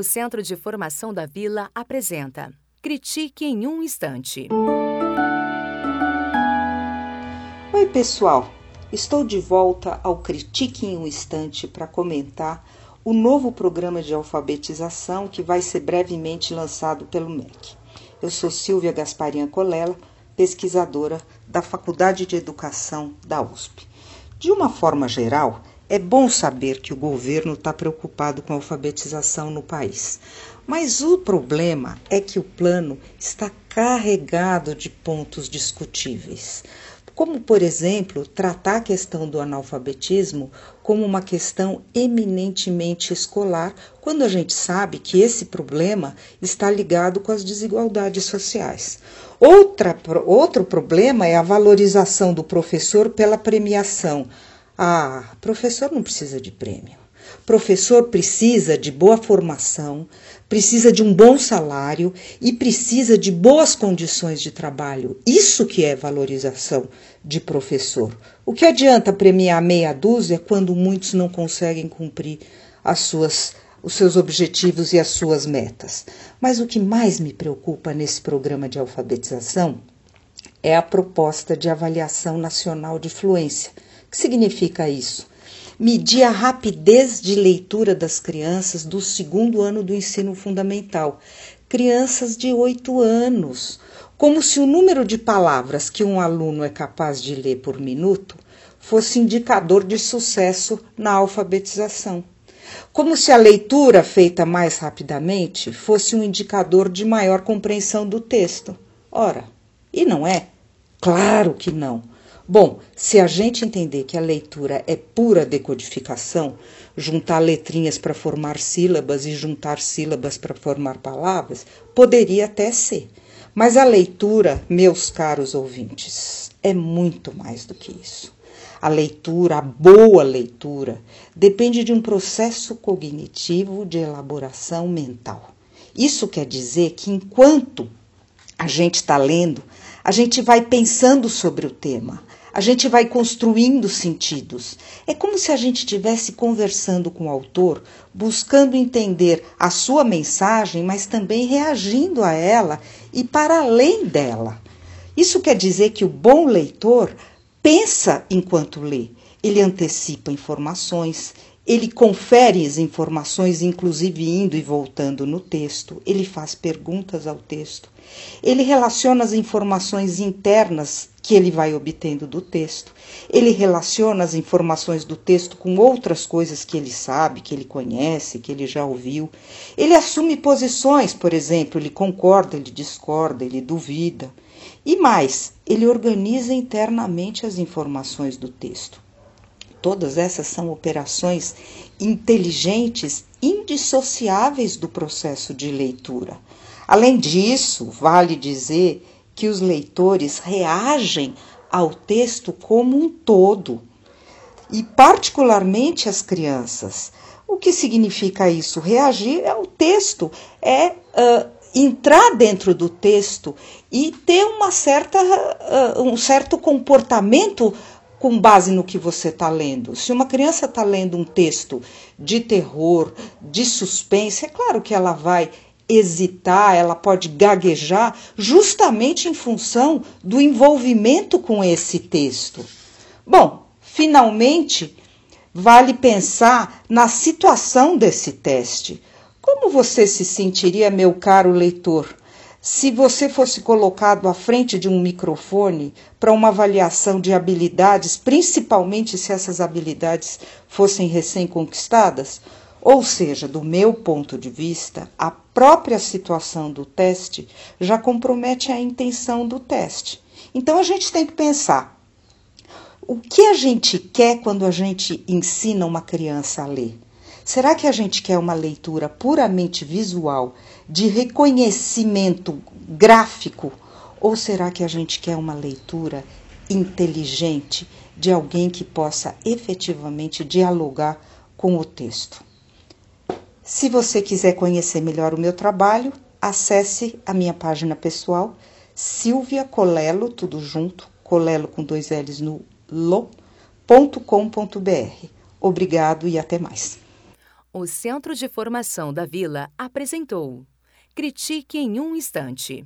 O Centro de Formação da Vila apresenta Critique em um Instante. Oi, pessoal! Estou de volta ao Critique em um Instante para comentar o novo programa de alfabetização que vai ser brevemente lançado pelo MEC. Eu sou Silvia Gasparian Colela, pesquisadora da Faculdade de Educação da USP. De uma forma geral, é bom saber que o governo está preocupado com a alfabetização no país. Mas o problema é que o plano está carregado de pontos discutíveis. Como, por exemplo, tratar a questão do analfabetismo como uma questão eminentemente escolar, quando a gente sabe que esse problema está ligado com as desigualdades sociais. Outra, outro problema é a valorização do professor pela premiação ah, professor não precisa de prêmio. Professor precisa de boa formação, precisa de um bom salário e precisa de boas condições de trabalho. Isso que é valorização de professor. O que adianta premiar meia dúzia quando muitos não conseguem cumprir as suas os seus objetivos e as suas metas. Mas o que mais me preocupa nesse programa de alfabetização é a proposta de avaliação nacional de fluência que significa isso? Medir a rapidez de leitura das crianças do segundo ano do ensino fundamental, crianças de oito anos, como se o número de palavras que um aluno é capaz de ler por minuto fosse indicador de sucesso na alfabetização. Como se a leitura feita mais rapidamente fosse um indicador de maior compreensão do texto. Ora, e não é? Claro que não. Bom, se a gente entender que a leitura é pura decodificação, juntar letrinhas para formar sílabas e juntar sílabas para formar palavras, poderia até ser. Mas a leitura, meus caros ouvintes, é muito mais do que isso. A leitura, a boa leitura, depende de um processo cognitivo de elaboração mental. Isso quer dizer que enquanto a gente está lendo, a gente vai pensando sobre o tema, a gente vai construindo sentidos. É como se a gente estivesse conversando com o autor, buscando entender a sua mensagem, mas também reagindo a ela e para além dela. Isso quer dizer que o bom leitor pensa enquanto lê, ele antecipa informações, ele confere as informações, inclusive indo e voltando no texto, ele faz perguntas ao texto, ele relaciona as informações internas que ele vai obtendo do texto, ele relaciona as informações do texto com outras coisas que ele sabe, que ele conhece, que ele já ouviu. Ele assume posições, por exemplo, ele concorda, ele discorda, ele duvida. E mais, ele organiza internamente as informações do texto. Todas essas são operações inteligentes, indissociáveis do processo de leitura. Além disso, vale dizer que os leitores reagem ao texto como um todo, e particularmente as crianças. O que significa isso? Reagir ao texto é uh, entrar dentro do texto e ter uma certa, uh, um certo comportamento com base no que você está lendo. Se uma criança está lendo um texto de terror, de suspense, é claro que ela vai hesitar, ela pode gaguejar, justamente em função do envolvimento com esse texto. Bom, finalmente, vale pensar na situação desse teste. Como você se sentiria, meu caro leitor, se você fosse colocado à frente de um microfone para uma avaliação de habilidades, principalmente se essas habilidades fossem recém-conquistadas, ou seja, do meu ponto de vista, a própria situação do teste já compromete a intenção do teste. Então a gente tem que pensar: o que a gente quer quando a gente ensina uma criança a ler? Será que a gente quer uma leitura puramente visual, de reconhecimento gráfico? Ou será que a gente quer uma leitura inteligente de alguém que possa efetivamente dialogar com o texto? Se você quiser conhecer melhor o meu trabalho, acesse a minha página pessoal, Silvia Colelo, tudo junto, Colelo com dois L's no lo.com.br. Obrigado e até mais. O Centro de Formação da Vila apresentou Critique em um Instante.